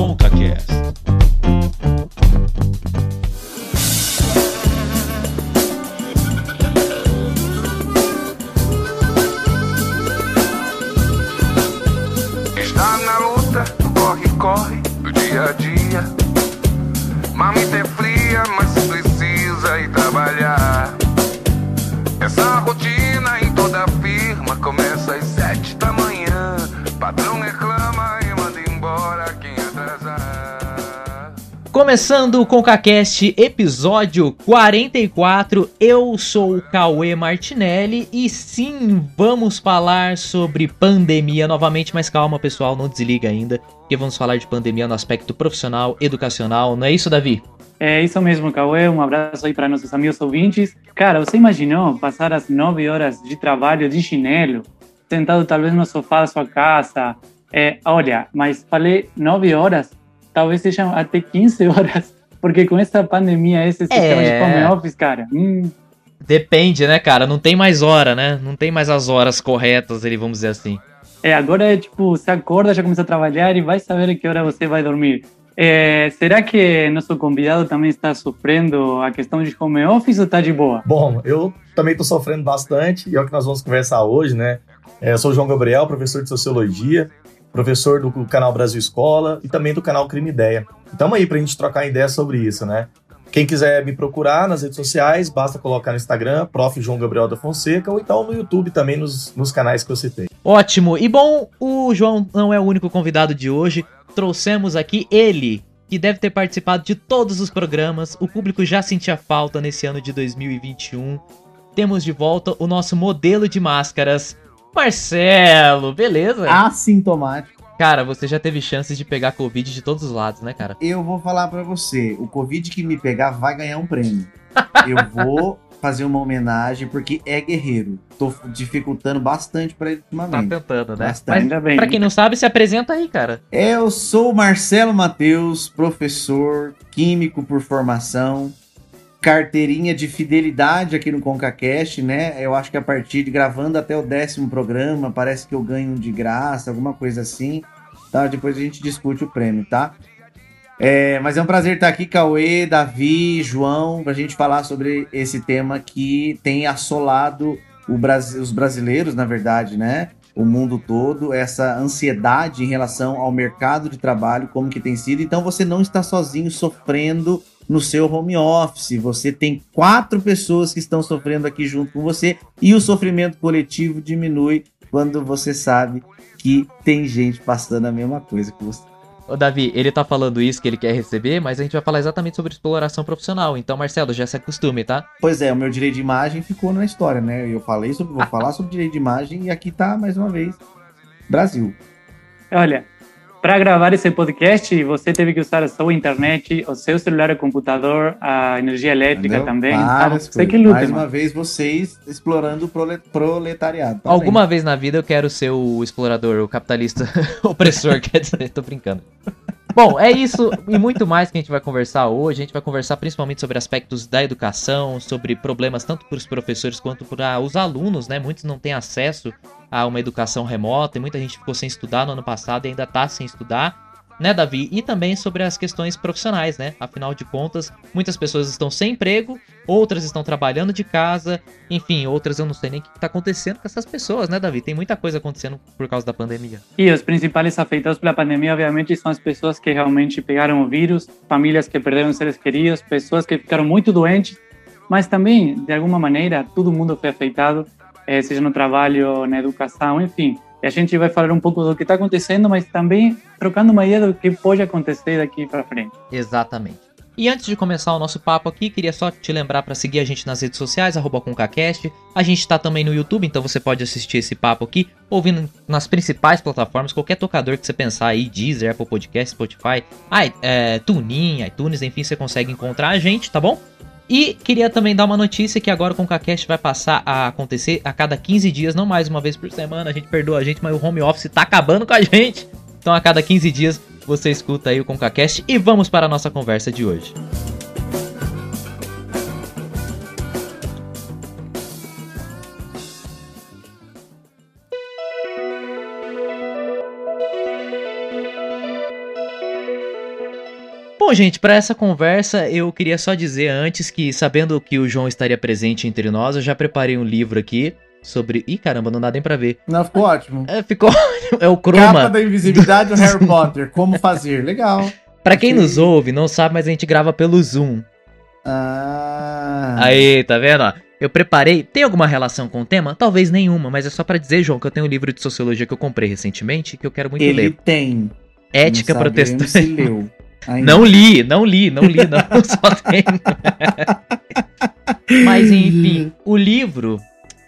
ConcaCast. Começando o ConcaCast, episódio 44. Eu sou o Cauê Martinelli e sim, vamos falar sobre pandemia novamente, mas calma pessoal, não desliga ainda, porque vamos falar de pandemia no aspecto profissional, educacional, não é isso, Davi? É isso mesmo, Cauê. Um abraço aí para nossos amigos ouvintes. Cara, você imaginou passar as nove horas de trabalho de chinelo, sentado talvez no sofá da sua casa? É, olha, mas falei nove horas, talvez sejam até 15 horas, porque com essa pandemia, esse sistema É. de home office, cara, hum, Depende, né, cara? Não tem mais hora, né? Não tem mais as horas corretas, ele vamos dizer assim. é, agora é tipo, você acorda, já começa a trabalhar e vai saber a que hora você vai dormir. É, será que nosso convidado também está sofrendo a questão de home office ou está de boa? Bom, eu também estou sofrendo bastante e é o que nós vamos conversar hoje, né? É, eu sou o João Gabriel, professor de Sociologia, professor do canal Brasil Escola e também do canal Crime Ideia. Estamos aí para a gente trocar ideia sobre isso, né? Quem quiser me procurar nas redes sociais, basta colocar no Instagram, prof. João Gabriel da Fonseca, ou então no YouTube também, nos, nos canais que eu citei. Ótimo. E bom, o João não é o único convidado de hoje. Trouxemos aqui ele, que deve ter participado de todos os programas. O público já sentia falta nesse ano de 2021. Temos de volta o nosso modelo de máscaras, Marcelo. Beleza? assintomático. Cara, você já teve chances de pegar Covid de todos os lados, né, cara? Eu vou falar pra você, o Covid que me pegar vai ganhar um prêmio. Eu vou fazer uma homenagem porque é guerreiro. Tô dificultando bastante pra ele Tá ultimamente. tentando, né? Bastante. Mas Ainda bem. pra quem não sabe, se apresenta aí, cara. Eu sou o Marcelo Matheus, professor, químico por formação, carteirinha de fidelidade aqui no ConcaCast, né? Eu acho que a partir de gravando até o décimo programa, parece que eu ganho de graça, alguma coisa assim. Tá? Depois a gente discute o prêmio, tá? É, mas é um prazer estar aqui, Cauê, Davi, João, pra gente falar sobre esse tema que tem assolado os brasileiros, na verdade, né? o mundo todo, essa ansiedade em relação ao mercado de trabalho, como que tem sido. Então você não está sozinho sofrendo no seu home office. Você tem quatro pessoas que estão sofrendo aqui junto com você e o sofrimento coletivo diminui quando você sabe que tem gente passando a mesma coisa que você. Ô, Davi, ele tá falando isso que ele quer receber, mas a gente vai falar exatamente sobre exploração profissional. Então, Marcelo, já se acostume, tá? Pois é, o meu direito de imagem ficou na história, né? Eu falei sobre, vou falar sobre direito de imagem e aqui tá mais uma vez Brasil. Olha, para gravar esse podcast, você teve que usar a sua internet, o seu celular, o computador, a energia elétrica Entendeu? também. Várias Então, você que luta, Mais mano. uma vez, vocês explorando o prole- proletariado. Tá Alguma vez na vida eu quero ser o explorador, o capitalista opressor, quer dizer, tô brincando. Bom, é isso e muito mais que a gente vai conversar hoje. A gente vai conversar principalmente sobre aspectos da educação, sobre problemas tanto para os professores quanto para os alunos, né? Muitos não têm acesso a uma educação remota e muita gente ficou sem estudar no ano passado e ainda tá sem estudar. Né, Davi? E também sobre as questões profissionais, né? Afinal de contas, muitas pessoas estão sem emprego, outras estão trabalhando de casa, enfim, outras eu não sei nem o que está acontecendo com essas pessoas, né, Davi? Tem muita coisa acontecendo por causa da pandemia. E os principais afetados pela pandemia, obviamente, são as pessoas que realmente pegaram o vírus, famílias que perderam seres queridos, pessoas que ficaram muito doentes, mas também, de alguma maneira, todo mundo foi afetado, seja no trabalho, na educação, enfim. E a gente vai falar um pouco do que está acontecendo, mas também trocando uma ideia do que pode acontecer daqui para frente. Exatamente. E antes de começar o nosso papo aqui, queria só te lembrar para seguir a gente nas redes sociais, ConcaCast. A gente tá também no YouTube, então você pode assistir esse papo aqui, ouvindo nas principais plataformas, qualquer tocador que você pensar aí, Deezer, Apple Podcast, Spotify, é, TuneIn, iTunes, enfim, você consegue encontrar a gente, tá bom? E queria também dar uma notícia que agora o ConcaCast vai passar a acontecer a cada 15 dias, não mais uma vez por semana. A gente perdoa a gente, mas o home office tá acabando com a gente. Então a cada 15 dias você escuta aí o ConcaCast e vamos para a nossa conversa de hoje. Bom, gente, para essa conversa eu queria só dizer antes que, sabendo que o João estaria presente entre nós, eu já preparei um livro aqui sobre. Ih, caramba, não dá nem pra ver. Não, ficou ótimo. É, ficou. é o Capa croma. da invisibilidade do Harry Potter. Como fazer? Legal. Pra quem nos ouve, não sabe, mas a gente grava pelo Zoom. Ah. Aí, tá vendo? ó? Eu preparei. Tem alguma relação com o tema? Talvez nenhuma, mas é só pra dizer, João, que eu tenho um livro de sociologia que eu comprei recentemente que eu quero muito Ele ler. tem. Ética protestante. Leu. Ainda. Não li, não li, não li, não. Só tem. Mas enfim, o livro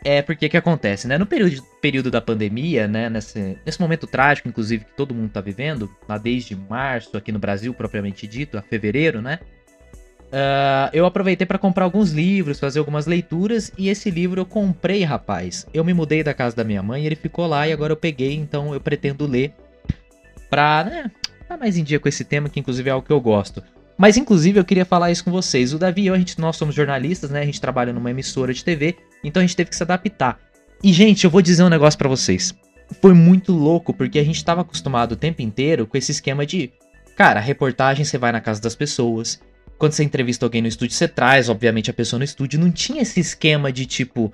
é porque que acontece, né? No período, período da pandemia, né? Nesse, nesse momento trágico, inclusive, que todo mundo tá vivendo, lá desde março, aqui no Brasil, propriamente dito, a fevereiro, né? Ah, eu aproveitei para comprar alguns livros, fazer algumas leituras, e esse livro eu comprei, rapaz. Eu me mudei da casa da minha mãe, ele ficou lá e agora eu peguei, então eu pretendo ler pra, né, tá mais em dia com esse tema, que inclusive é algo que eu gosto. Mas inclusive eu queria falar isso com vocês. O Davi e eu, a gente, nós somos jornalistas, né? A gente trabalha numa emissora de TV, então a gente teve que se adaptar. E gente, eu vou dizer um negócio pra vocês. Foi muito louco, porque a gente tava acostumado o tempo inteiro com esse esquema de, cara, reportagem você vai na casa das pessoas. Quando você entrevista alguém no estúdio, você traz, obviamente, a pessoa no estúdio. Não tinha esse esquema de tipo,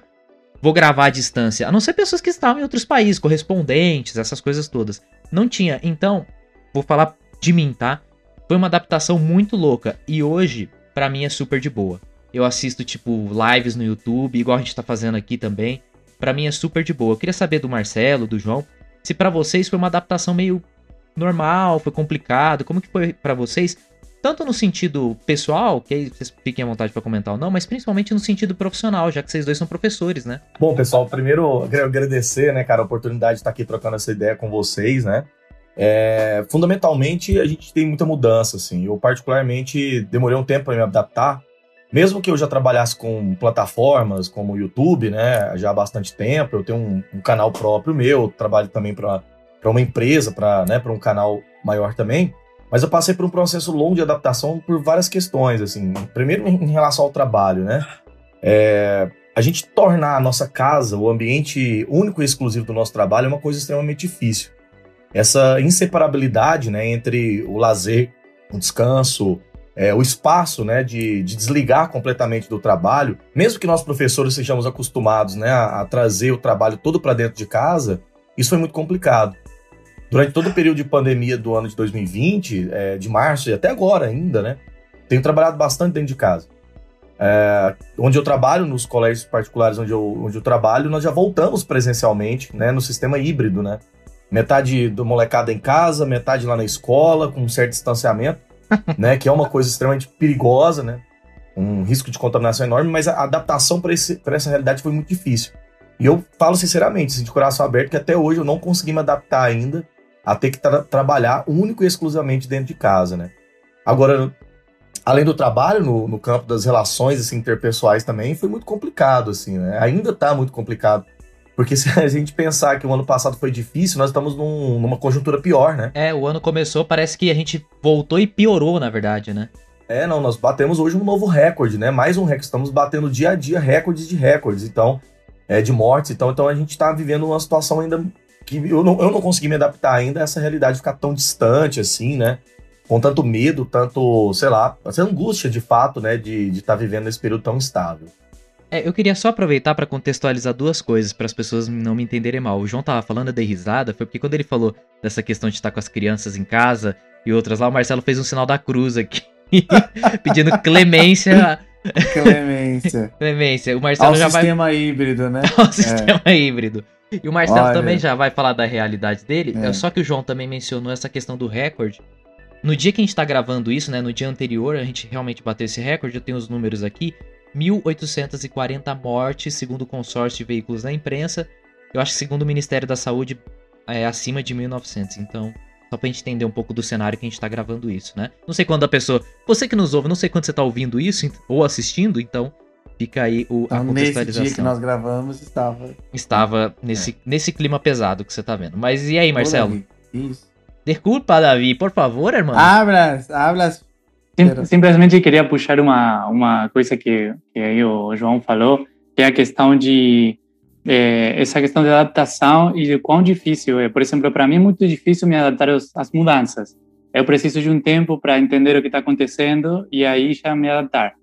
vou gravar à distância. A não ser pessoas que estavam em outros países, correspondentes, essas coisas todas. Não tinha. Então, vou falar de mim, tá? Foi uma adaptação muito louca. E hoje, pra mim, é super de boa. Eu assisto, tipo, lives no YouTube, igual a gente tá fazendo aqui também. Pra mim é super de boa. Eu queria saber do Marcelo, do João, se pra vocês foi uma adaptação meio normal, foi complicado. Como que foi pra vocês? Tanto no sentido pessoal, que aí vocês fiquem à vontade pra comentar ou não, mas principalmente no sentido profissional, já que vocês dois são professores, né? Bom, pessoal, primeiro eu quero agradecer, né, cara, a oportunidade de estar aqui trocando essa ideia com vocês, né? É, fundamentalmente, a gente tem muita mudança, assim. Eu, particularmente, demorei um tempo para me adaptar. Mesmo que eu já trabalhasse com plataformas como o YouTube, né, já há bastante tempo, eu tenho um, um canal próprio meu, trabalho também para uma empresa, para né, um canal maior também. Mas eu passei por um processo longo de adaptação por várias questões, assim. Primeiro, em relação ao trabalho, né? É, a gente tornar a nossa casa, o ambiente único e exclusivo do nosso trabalho, é uma coisa extremamente difícil. Essa inseparabilidade né, entre o lazer, o descanso, é, o espaço né, de, de, desligar completamente do trabalho, mesmo que nós professores sejamos acostumados né, a, a trazer o trabalho todo para dentro de casa, isso foi muito complicado. Durante todo o período de pandemia do ano de 2020, é, de março e até agora ainda, né, tenho trabalhado bastante dentro de casa. É, onde eu trabalho, nos colégios particulares onde eu, onde eu trabalho, nós já voltamos presencialmente, né, no sistema híbrido, né? Metade do molecada em casa, metade lá na escola, com um certo distanciamento, né? Que é uma coisa extremamente perigosa, né? Um risco de contaminação enorme, mas a adaptação para essa realidade foi muito difícil. E eu falo sinceramente, assim, de coração aberto, que até hoje eu não consegui me adaptar ainda a ter que tra trabalhar único e exclusivamente dentro de casa, né? Agora, além do trabalho no, no campo das relações assim, interpessoais também, foi muito complicado, assim, né? Ainda tá muito complicado. Porque se a gente pensar que o ano passado foi difícil, nós estamos num, numa conjuntura pior, né? É, o ano começou, parece que a gente voltou e piorou, na verdade, né? É, não, nós batemos hoje um novo recorde, né? Mais um recorde. Estamos batendo dia a dia recordes de recordes, então, é, de mortes. Então, então a gente está vivendo uma situação ainda que eu não, eu não consegui me adaptar ainda a essa realidade ficar tão distante, assim, né? Com tanto medo, tanto, sei lá, essa angústia de fato, né? De estar tá vivendo nesse período tão instável. É, eu queria só aproveitar para contextualizar duas coisas para as pessoas não me entenderem mal. O João tava falando, dei risada, foi porque quando ele falou dessa questão de estar com as crianças em casa e outras lá, o Marcelo fez um sinal da cruz aqui, pedindo clemência. Clemência. clemência. O Marcelo Ao já sistema vai... híbrido, né? Ao sistema é. híbrido. E o Marcelo Olha. também já vai falar da realidade dele. É. Só que o João também mencionou essa questão do recorde. No dia que a gente tá gravando isso, né? No dia anterior, a gente realmente bateu esse recorde. Eu tenho os números aqui. 1.840 mortes, segundo o consórcio de veículos da imprensa. Eu acho que, segundo o Ministério da Saúde, é acima de 1.900. Então, só pra gente entender um pouco do cenário que a gente tá gravando isso, né? Não sei quando a pessoa. Você que nos ouve, não sei quando você tá ouvindo isso ou assistindo, então fica aí o, então, a nesse contextualização. dia que nós gravamos, estava. Estava nesse, é. nesse clima pesado que você tá vendo. Mas e aí, Marcelo? Isso. Desculpa, Davi, por favor, irmão. Hablas, hablas Sim, simplesmente queria puxar uma, uma coisa que, que aí o João falou, que é a questão de é, essa questão de adaptação e de quão difícil é. Por exemplo, para mim é muito difícil me adaptar às mudanças. Eu preciso de um tempo para entender o que está acontecendo e aí já me adaptar.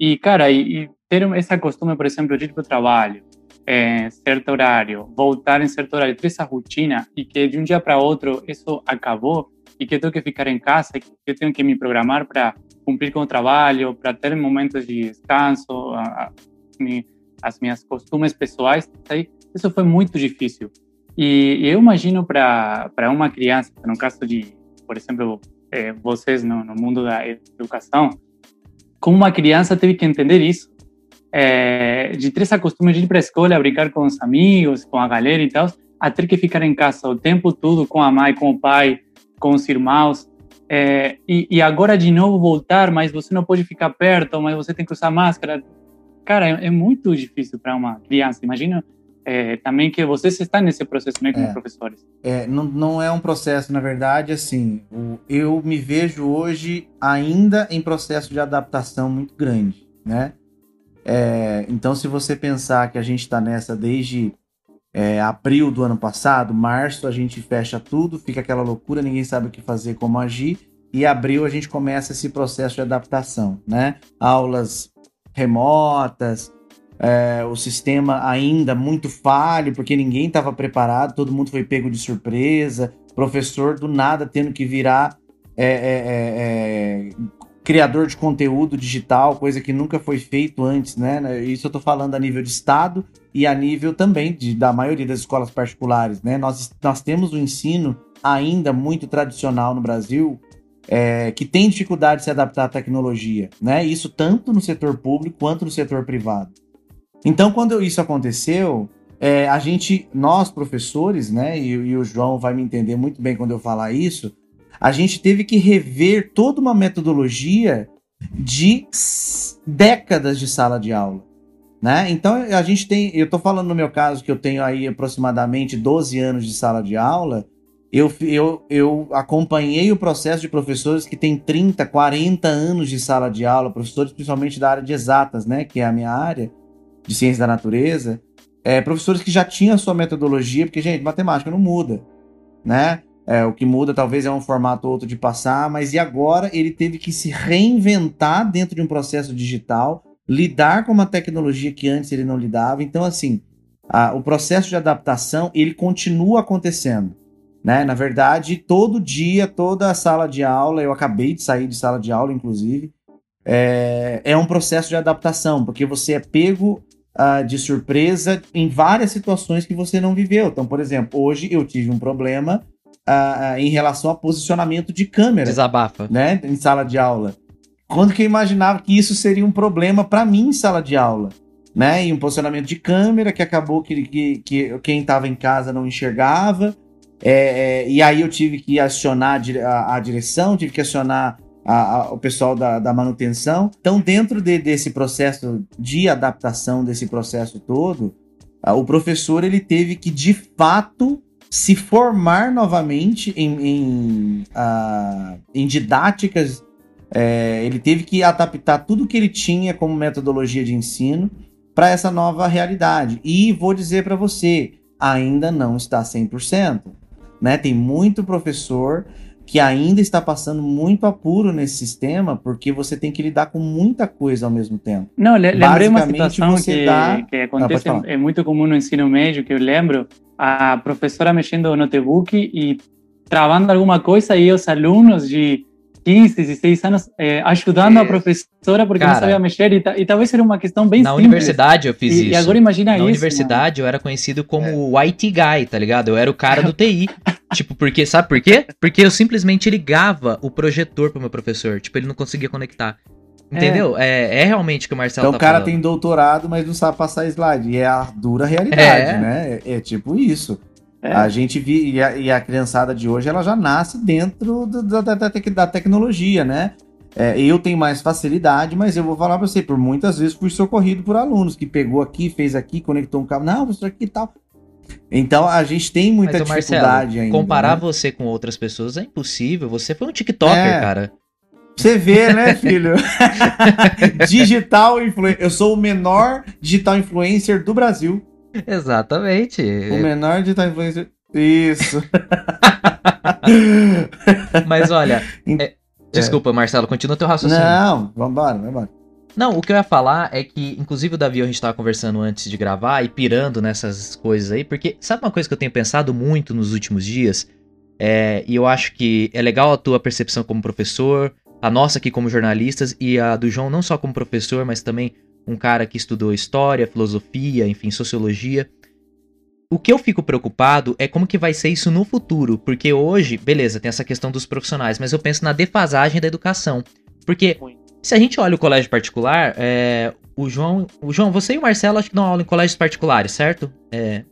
E, cara, e, e ter essa costume, por exemplo, de ir para o trabalho, em certo horário, voltar em certo horário, ter essa rotina e que de um dia para outro isso acabou e que tenho que ficar em casa, que eu tenho que me programar para cumprir com o trabalho, para ter momentos de descanso, a, a, as minhas costumes pessoais, aí, isso foi muito difícil. E, eu imagino para uma criança, no caso de, por exemplo, é, vocês no, no, mundo da educação, como uma criança teve que entender isso, é, de ter essa costume de ir para a escola, brincar com os amigos, com a galera e tal, a ter que ficar em casa o tempo todo com a mãe, com o pai, com os irmãos, é, e, e, agora de novo voltar, mas você não pode ficar perto, mas você tem que usar máscara. Cara, é, é muito difícil para uma criança. Imagina é, também que vocês estão nesse processo, né, como é, professores. É, não, não é um processo, na verdade, assim, o, eu me vejo hoje ainda em processo de adaptação muito grande, né? É, então, se você pensar que a gente está nessa desde é, abril do ano passado, março a gente fecha tudo, fica aquela loucura, ninguém sabe o que fazer, como agir, e abril a gente começa esse processo de adaptação, né? Aulas remotas, é, o sistema ainda muito falho, porque ninguém estava preparado, todo mundo foi pego de surpresa, professor do nada tendo que virar é, é, é, é criador de conteúdo digital, coisa que nunca foi feito antes, né? Isso eu estou falando a nível de Estado e a nível também de, da maioria das escolas particulares, né? Nós, nós temos um ensino ainda muito tradicional no Brasil é, que tem dificuldade de se adaptar à tecnologia, né? Isso tanto no setor público quanto no setor privado. Então, quando isso aconteceu, é, a gente, nós professores, né? E, e o João vai me entender muito bem quando eu falar isso a gente teve que rever toda uma metodologia de décadas de sala de aula. Né? Então a gente tem, eu estou falando no meu caso que eu tenho aí aproximadamente 12 anos de sala de aula, eu, eu, eu acompanhei o processo de professores que têm 30, 40 anos de sala de aula, professores principalmente da área de exatas, né, que é a minha área, de ciência da natureza, é, professores que já tinham a sua metodologia, porque, gente, matemática não muda, né? É, o que muda talvez é um formato ou outro de passar, mas e agora ele teve que se reinventar dentro de um processo digital, lidar com uma tecnologia que antes ele não lidava. Então, assim, a, o processo de adaptação ele continua acontecendo. Né? Na verdade, todo dia, toda a sala de aula, eu acabei de sair de sala de aula, inclusive, é, é um processo de adaptação, porque você é pego uh, de surpresa em várias situações que você não viveu. Então, por exemplo, hoje eu tive um problema em relação a posicionamento de câmera. Desabafa. Né, em sala de aula. Quando que eu imaginava que isso seria um problema para mim em sala de aula? Né, e um posicionamento de câmera que acabou que, que, que quem estava em casa não enxergava. É, é, e aí eu tive que acionar a, a direção, tive que acionar a, a, o pessoal da, da manutenção. Então, dentro de, desse processo de adaptação, desse processo todo, o professor ele teve que de fato se formar novamente em, em, uh, em didáticas. É, ele teve que adaptar tudo que ele tinha como metodologia de ensino para essa nova realidade. E vou dizer para você, ainda não está 100%. Né? Tem muito professor que ainda está passando muito apuro nesse sistema, porque você tem que lidar com muita coisa ao mesmo tempo. Não, lembrei uma situação que, dá... que acontece, ah, é muito comum no ensino médio, que eu lembro, a professora mexendo no notebook e travando alguma coisa e os alunos de 15, 16 anos é, ajudando é. a professora porque Cara, não sabia mexer e, e, talvez era uma questão bem na simples. universidade eu fiz e, isso. E agora imagina na isso. Na universidade mano. eu era conhecido como é. o IT guy, tá ligado? Eu era o cara do TI. tipo, porque sabe por quê? Porque eu simplesmente ligava o projetor pro meu professor, tipo, ele não conseguia conectar. Entendeu? É, é, é realmente o que o Marcelo então, tá falando. Então o cara tem doutorado, mas não sabe passar slide. E é a dura realidade, é. né? É, é tipo isso. É. A gente vi, e a, e a, criançada de hoje, ela já nasce dentro do, da, da, da, tecnologia, né? É, eu tenho mais facilidade, mas eu vou falar para você, por muitas vezes fui socorrido por alunos que pegou aqui, fez aqui, conectou um cabo. Não, professor, aqui e tal. Então a gente tem muita mas, dificuldade Marcelo, ainda. Comparar né? você com outras pessoas é impossível. Você foi um TikToker, é. cara. Você vê, né, filho? digital influencer. Eu sou o menor digital influencer do Brasil. Exatamente. O menor digital influencer. Isso. Mas olha, é, desculpa, Marcelo, continua teu raciocínio. Não, vambora, vambora. Não, o que eu ia falar é que, inclusive o Davi, a gente tava conversando antes de gravar e pirando nessas coisas aí, porque sabe uma coisa que eu tenho pensado muito nos últimos dias? É, e eu acho que é legal a tua percepção como professor, a nossa aqui como jornalistas e a do João não só como professor, mas também um cara que estudou história, filosofia, enfim, sociologia. O que eu fico preocupado é como que vai ser isso no futuro, porque hoje, beleza, tem essa questão dos profissionais, mas eu penso na defasagem da educação. Porque se a gente olha o colégio particular, é, o João, o João, você e o Marcelo acho que dão aula em colégios particulares, certo? É,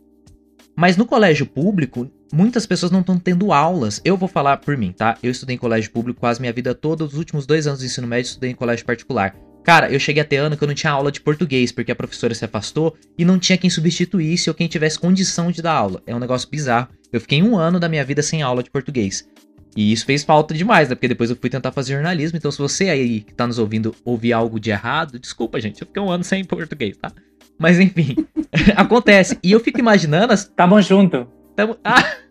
mas no colégio público, muitas pessoas não estão tendo aulas. Eu vou falar por mim, tá? Eu estudei em colégio público quase minha vida toda, os últimos dois anos do ensino médio estudei em colégio particular. Cara, eu cheguei até ano que eu não tinha aula de português, porque a professora se afastou e não tinha quem substituísse ou quem tivesse condição de dar aula. É um negócio bizarro. Eu fiquei um ano da minha vida sem aula de português. E isso fez falta demais, né? Porque depois eu fui tentar fazer jornalismo. Então, se você aí que tá nos ouvindo ouvir algo de errado, desculpa, gente. Eu fiquei um ano sem português, tá? Mas enfim, acontece. E eu fico imaginando. As... Tamo junto. Tamo... Ah!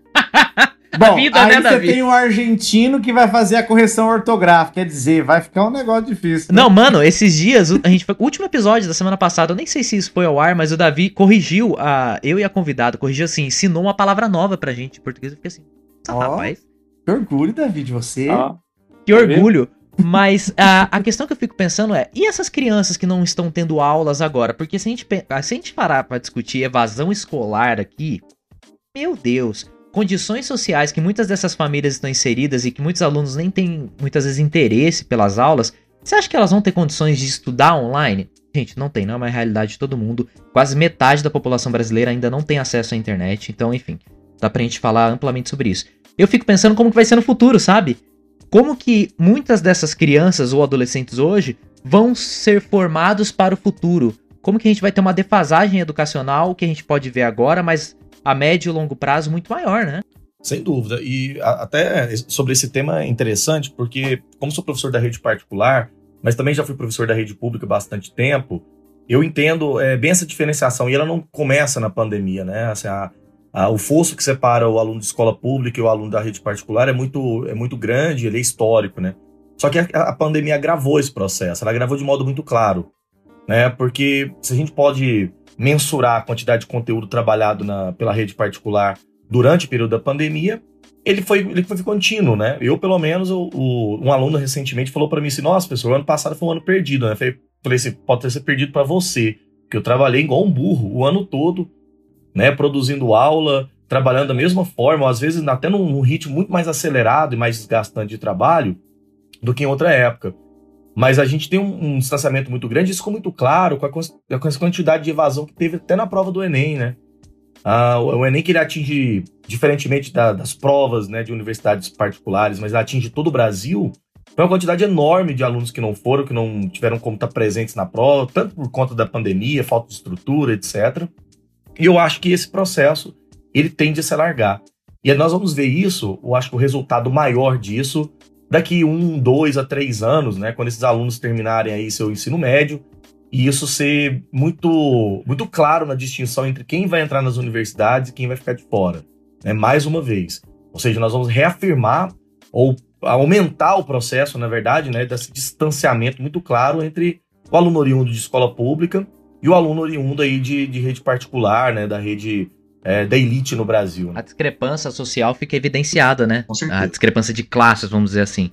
Bom, vida, aí né, você tem um argentino que vai fazer a correção ortográfica, quer dizer, vai ficar um negócio difícil. Né? Não, mano, esses dias, a gente foi, o último episódio da semana passada, eu nem sei se isso foi ao ar, mas o Davi corrigiu, a, eu e a convidada, corrigiu assim, ensinou uma palavra nova pra gente em português, eu fiquei assim, oh, rapaz. Que orgulho, Davi, de você. Oh, que orgulho. Mas a, a questão que eu fico pensando é, e essas crianças que não estão tendo aulas agora? Porque se a gente, se a gente parar pra discutir evasão escolar aqui, meu Deus, condições sociais que muitas dessas famílias estão inseridas e que muitos alunos nem têm muitas vezes interesse pelas aulas, você acha que elas vão ter condições de estudar online? Gente, não tem, não é uma realidade de todo mundo. Quase metade da população brasileira ainda não tem acesso à internet, então, enfim, dá pra gente falar amplamente sobre isso. Eu fico pensando como que vai ser no futuro, sabe? Como que muitas dessas crianças ou adolescentes hoje vão ser formados para o futuro? Como que a gente vai ter uma defasagem educacional que a gente pode ver agora, mas a médio e longo prazo muito maior, né? Sem dúvida. E até sobre esse tema é interessante, porque como sou professor da rede particular, mas também já fui professor da rede pública bastante tempo, eu entendo é, bem essa diferenciação. E ela não começa na pandemia, né? Assim, a, a, o fosso que separa o aluno de escola pública e o aluno da rede particular é muito, é muito grande, ele é histórico, né? Só que a, a pandemia agravou esse processo, ela agravou de modo muito claro, né? Porque se a gente pode mensurar a quantidade de conteúdo trabalhado na, pela rede particular durante o período da pandemia, ele foi, ele foi contínuo, né? Eu, pelo menos, o, o um aluno recentemente falou para mim assim: Nossa, pessoal, o ano passado foi um ano perdido, né? Falei, falei assim: pode ter sido perdido para você, porque eu trabalhei igual um burro o ano todo, né? Produzindo aula, trabalhando da mesma forma, às vezes até num, num ritmo muito mais acelerado e mais desgastante de trabalho do que em outra época. Mas a gente tem um, um distanciamento muito grande, isso ficou muito claro com a, com a quantidade de evasão que teve até na prova do Enem, né? Ah, o, Enem que ele atinge, diferentemente da, das provas né, de universidades particulares, mas atinge todo o Brasil, foi uma quantidade enorme de alunos que não foram, que não tiveram como estar presentes na prova, tanto por conta da pandemia, falta de estrutura, etc. E eu acho que esse processo ele tende a se alargar. E nós vamos ver isso, eu acho que o resultado maior disso daqui um, dois a três anos, né, quando esses alunos terminarem aí seu ensino médio, e isso ser muito, muito claro na distinção entre quem vai entrar nas universidades e quem vai ficar de fora. Né, mais uma vez. Ou seja, nós vamos reafirmar ou aumentar o processo, na verdade, né, desse distanciamento muito claro entre o aluno oriundo de escola pública e o aluno oriundo aí de, de rede particular, né, da rede é, da elite no Brasil. A discrepância social fica evidenciada, né? A discrepância de classes, vamos dizer assim.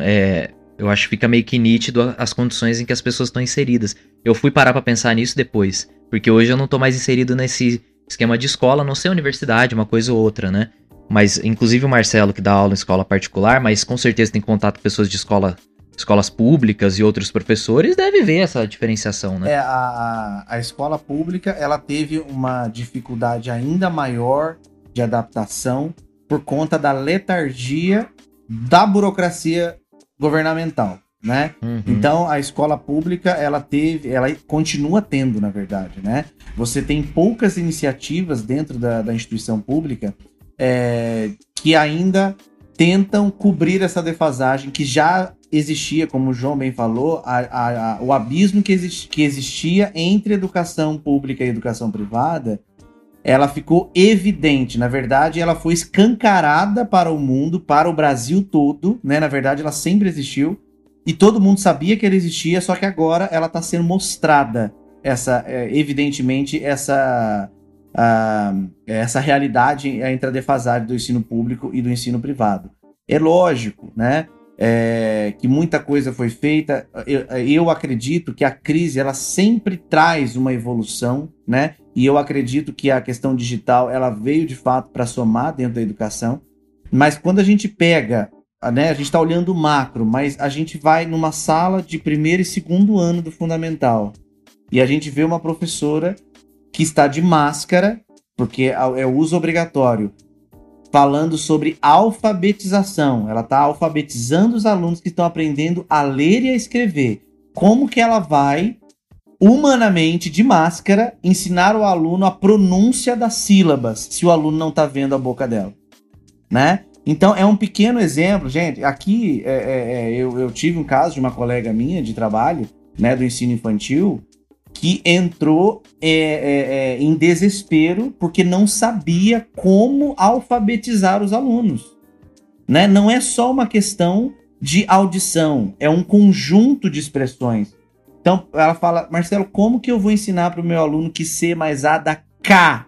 É, eu acho que fica meio que nítido as condições em que as pessoas estão inseridas. Eu fui parar para pensar nisso depois, porque hoje eu não tô mais inserido nesse esquema de escola, não sei universidade, uma coisa ou outra, né? Mas, inclusive o Marcelo, que dá aula em escola particular, mas com certeza tem contato com pessoas de escola escolas públicas e outros professores deve ver essa diferenciação, né? É, a, a escola pública ela teve uma dificuldade ainda maior de adaptação por conta da letargia da burocracia governamental, né? Uhum. Então a escola pública ela teve, ela continua tendo, na verdade, né? Você tem poucas iniciativas dentro da, da instituição pública é, que ainda tentam cobrir essa defasagem que já existia, como o João bem falou, a, a, a, o abismo que, exist, que existia entre educação pública e educação privada ela ficou evidente. Na verdade, ela foi escancarada para o mundo, para o Brasil todo, né? Na verdade, ela sempre existiu e todo mundo sabia que ela existia, só que agora ela está sendo mostrada essa, é, evidentemente, essa a, essa realidade entre a defasagem do ensino público e do ensino privado. É lógico, né? É, que muita coisa foi feita. Eu, eu, acredito que a crise ela sempre traz uma evolução, né? E eu acredito que a questão digital ela veio de fato para somar dentro da educação. Mas quando a gente pega, né? A gente está olhando o macro, mas a gente vai numa sala de primeiro e segundo ano do fundamental e a gente vê uma professora que está de máscara, porque é, é o uso obrigatório, falando sobre alfabetização. Ela está alfabetizando os alunos que estão aprendendo a ler e a escrever. Como que ela vai, humanamente, de máscara, ensinar o aluno a pronúncia das sílabas, se o aluno não está vendo a boca dela? Né? Então, é um pequeno exemplo, gente. Aqui, é, é, é, eu, eu tive um caso de uma colega minha de trabalho, né, do ensino infantil, que entrou é, é, é, em desespero porque não sabia como alfabetizar os alunos. Né? Não é só uma questão de audição, é um conjunto de expressões. Então ela fala, Marcelo, como que eu vou ensinar para o meu aluno que C mais A dá K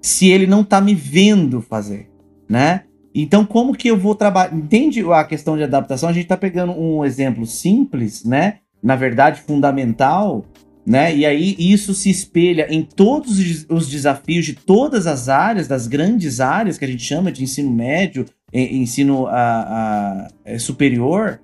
se ele não está me vendo fazer, né? Então como que eu vou trabalhar? Entende a questão de adaptação? A gente está pegando um exemplo simples, né? Na verdade, fundamental, né? E aí isso se espelha em todos os desafios de todas as áreas, das grandes áreas que a gente chama de ensino médio, ensino a, a, é, superior,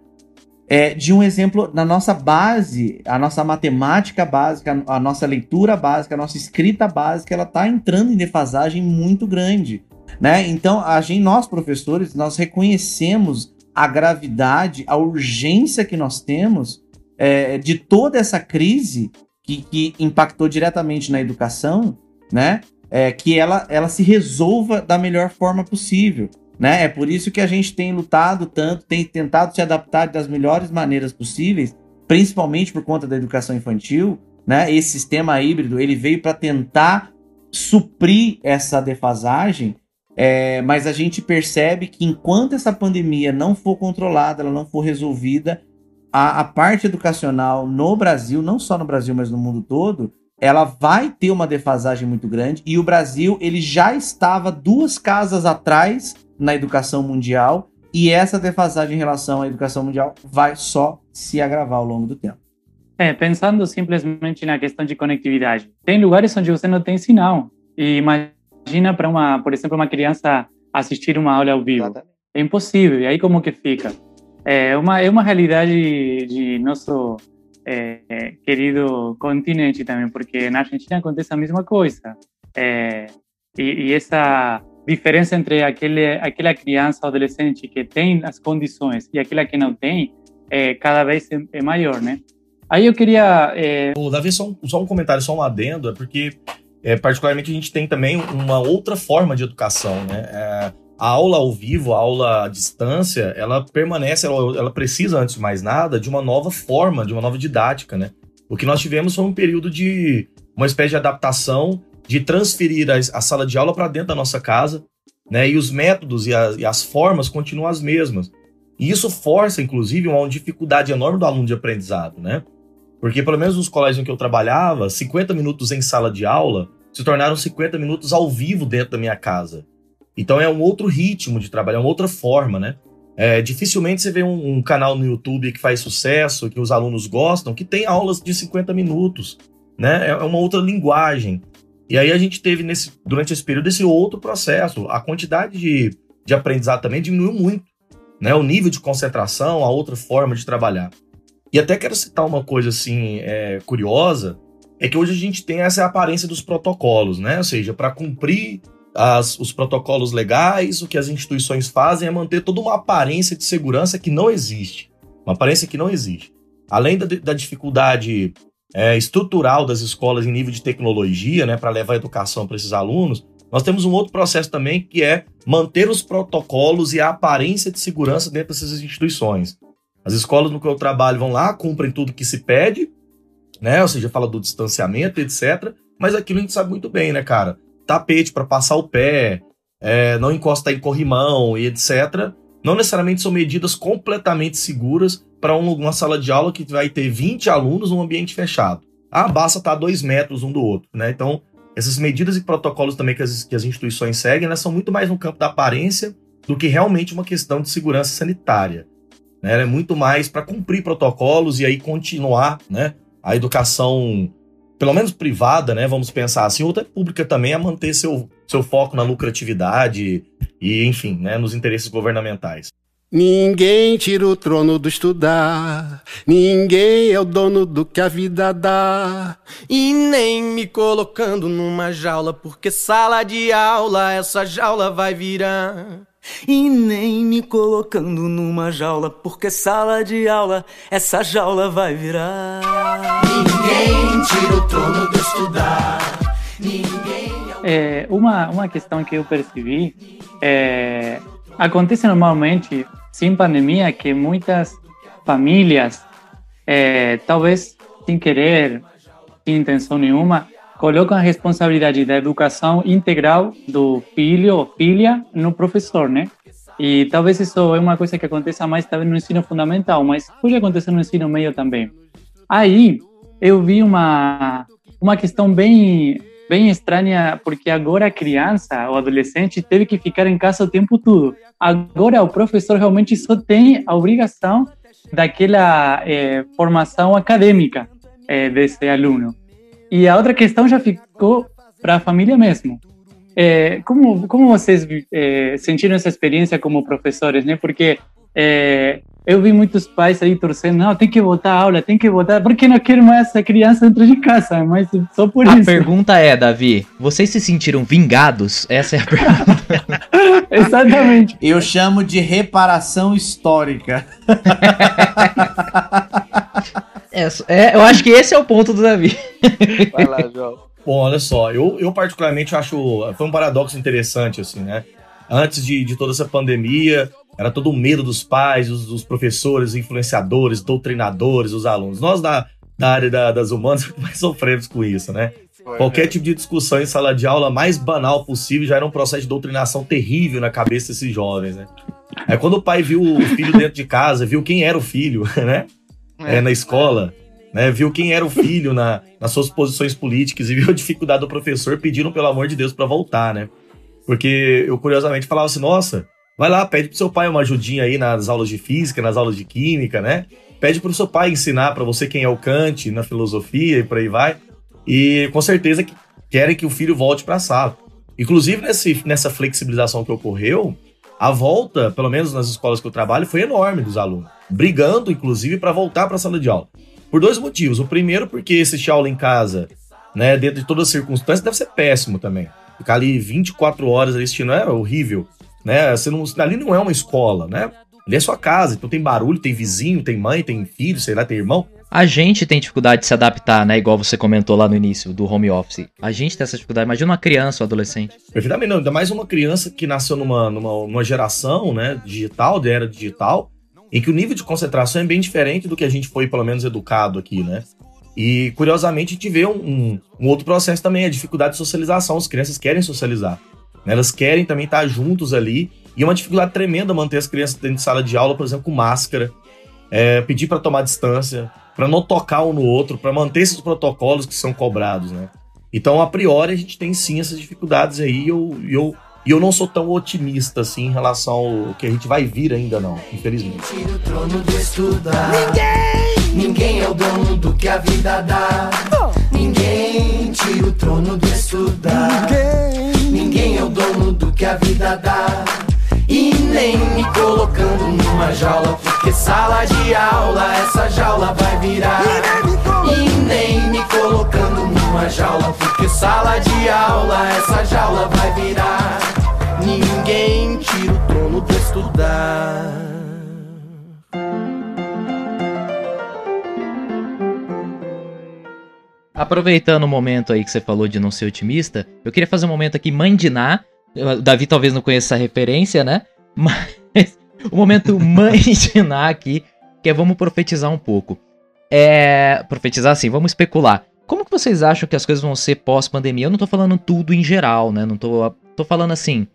é, de um exemplo na nossa base, a nossa matemática básica, a nossa leitura básica, a nossa escrita básica, ela está entrando em defasagem muito grande, né? Então, a gente, nós professores, nós reconhecemos a gravidade, a urgência que nós temos é, de toda essa crise que, que, impactou diretamente na educação, né? É, que ela, ela se resolva da melhor forma possível. Né? É por isso que a gente tem lutado tanto, tem tentado se adaptar das melhores maneiras possíveis, principalmente por conta da educação infantil. Né? Esse sistema híbrido ele veio para tentar suprir essa defasagem, é, mas a gente percebe que enquanto essa pandemia não for controlada, ela não for resolvida, a, a parte educacional no Brasil, não só no Brasil, mas no mundo todo, ela vai ter uma defasagem muito grande e o Brasil ele já estava duas casas atrás na educação mundial e essa defasagem em relação à educação mundial vai só se agravar ao longo do tempo. É, pensando simplesmente na questão de conectividade, tem lugares onde você não tem sinal e imagina para uma, por exemplo, uma criança assistir uma aula ao vivo, é impossível. E aí como que fica? É uma, é uma realidade de nosso é, é, querido continente também, porque na Argentina acontece a mesma coisa. É, e, e, essa diferença entre aquele, aquela criança ou adolescente que tem as condições e aquela que não tem, é, cada vez é, é maior, né? Aí eu queria... É... O Davi, só um, só um comentário, só um adendo, é porque é, particularmente a gente tem também uma outra forma de educação, né? É, a aula ao vivo, a aula à distância, ela permanece, ela, ela, precisa, antes de mais nada, de uma nova forma, de uma nova didática, né? O que nós tivemos foi um período de uma espécie de adaptação, de transferir a, a sala de aula para dentro da nossa casa, né? E os métodos e, a, e as formas continuam as mesmas. E isso força, inclusive, uma dificuldade enorme do aluno de aprendizado, né? Porque, pelo menos nos colégios em que eu trabalhava, 50 minutos em sala de aula se tornaram 50 minutos ao vivo dentro da minha casa. Então é um outro ritmo de trabalho, é uma outra forma, né? É, dificilmente você vê um, um, canal no YouTube que faz sucesso, que os alunos gostam, que tem aulas de 50 minutos, né? É uma outra linguagem. E aí a gente teve nesse, durante esse período esse outro processo. A quantidade de, de aprendizado também diminuiu muito, né? O nível de concentração, a outra forma de trabalhar. E até quero citar uma coisa assim é, curiosa, é que hoje a gente tem essa aparência dos protocolos, né? Ou seja, para cumprir as, os protocolos legais, o que as instituições fazem é manter toda uma aparência de segurança que não existe. Uma aparência que não existe. Além da, da dificuldade é, estrutural das escolas em nível de tecnologia, né, para levar educação para esses alunos, nós temos um outro processo também que é manter os protocolos e a aparência de segurança dentro dessas instituições. As escolas no que eu trabalho vão lá, cumprem tudo que se pede, né? Ou seja, fala do distanciamento, etc. mas aquilo a gente sabe muito bem, né, cara? Tapete para passar o pé, é, não encostar em corrimão e etc. Não necessariamente são medidas completamente seguras para um, uma sala de aula que vai ter 20 alunos num ambiente fechado. Ah, basta estar tá a dois metros um do outro, né? Então, essas medidas e protocolos também que as, que as instituições seguem, elas são muito mais no campo da aparência do que realmente uma questão de segurança sanitária. Né? É muito mais para cumprir protocolos e aí continuar né, a educação, pelo menos privada, né? Vamos pensar assim, outra pública também a manter seu, seu foco na lucratividade e, enfim, né, nos interesses governamentais. Ninguém tira o trono do estudar, ninguém é o dono do que a vida dá. E nem me colocando numa jaula, porque sala de aula essa jaula vai virar. E nem me colocando numa jaula, porque sala de aula essa jaula vai virar. Ninguém tira o trono estudar, ninguém é, uma, uma questão que eu percebi é, acontece normalmente sem pandemia que muitas famílias, é, talvez sem querer, sem intenção nenhuma, colocam a responsabilidade da educação integral do filho ou filha no professor, né? E talvez isso é uma coisa que aconteça mais talvez no ensino fundamental, mas pode acontecer no ensino médio também. Aí eu vi uma uma questão bem bem estranha, porque agora a criança ou adolescente teve que ficar em casa o tempo todo. Agora o professor realmente só tem a obrigação daquela é, formação acadêmica é, desse aluno. E a outra questão já ficou para a família mesmo. É, como, como vocês sentiram essa experiência como professores, né? Porque eu vi muitos pais aí torcendo, não, tem que voltar a aula, tem que voltar, porque não quero mais essa criança dentro de casa, mas só por a isso. A pergunta é, Davi, vocês se sentiram vingados? Essa é a pergunta. Exatamente. Eu chamo de reparação histórica. é, é, eu acho que esse é o ponto do Davi. Vai lá, João. Bom, olha só, eu, eu particularmente acho, foi um paradoxo interessante, assim, né? Antes de, de toda essa pandemia, era todo o medo dos pais, dos, dos professores, influenciadores, doutrinadores, os alunos. Nós da, da área da, das humanas mais sofremos com isso, né? Foi, Qualquer é. tipo de discussão em sala de aula mais banal possível já era um processo de doutrinação terrível na cabeça desses jovens, né? Aí quando o pai viu o filho dentro de casa, viu quem era o filho, né? É, na escola, né? Viu quem era o filho na, nas suas posições políticas e viu a dificuldade do professor, pediram pelo amor de Deus para voltar, né? Porque eu curiosamente falava assim, nossa, Vai lá, pede pro seu pai uma ajudinha aí nas aulas de física, nas aulas de química, né? Pede pro seu pai ensinar para você quem é o Kant na filosofia e por aí vai. E com certeza que querem que o filho volte para a sala. Inclusive, nesse, nessa flexibilização que ocorreu, a volta, pelo menos nas escolas que eu trabalho, foi enorme dos alunos. Brigando, inclusive, para voltar para a sala de aula. Por dois motivos. O primeiro, porque assistir aula em casa, né, dentro de todas as circunstâncias, deve ser péssimo também. Ficar ali 24 horas assistindo é horrível né? Você não, ali não é uma escola, né? Ali é sua casa, então tem barulho, tem vizinho, tem mãe, tem filho, sei lá, tem irmão. A gente tem dificuldade de se adaptar, né? Igual você comentou lá no início do home office. A gente tem essa dificuldade. Imagina uma criança ou adolescente. Perfeitamente, não. Ainda mais uma criança que nasceu numa, numa, numa geração, né? Digital, de era digital, em que o nível de concentração é bem diferente do que a gente foi, pelo menos, educado aqui, né? E, curiosamente, a gente vê um, um, um outro processo também, a dificuldade de socialização. As crianças querem socializar. Né? Elas querem também estar juntos ali. E é uma dificuldade tremenda manter as crianças dentro de sala de aula, por exemplo, com máscara, é, pedir para tomar distância, para não tocar um no outro, para manter esses protocolos que são cobrados, né? Então, a priori, a gente tem sim essas dificuldades aí. E eu, eu, eu não sou tão otimista assim em relação ao que a gente vai vir ainda, não, infelizmente. Ninguém, ninguém é o dono do que a vida dá. Ninguém tira o trono do estudar. Ninguém Ninguém é o dono do que a vida dá. E nem me colocando numa jaula, porque sala de aula essa jaula vai virar. E nem me colocando numa jaula, porque sala de aula essa jaula vai virar. Ninguém tira o trono do estudar. Aproveitando o momento aí que você falou de não ser otimista, eu queria fazer um momento aqui mandiná. O Davi talvez não conheça essa referência, né? Mas o momento mandiná aqui, que é vamos profetizar um pouco. É. Profetizar assim, vamos especular. Como que vocês acham que as coisas vão ser pós-pandemia? Eu não tô falando tudo em geral, né? Não tô, tô falando assim,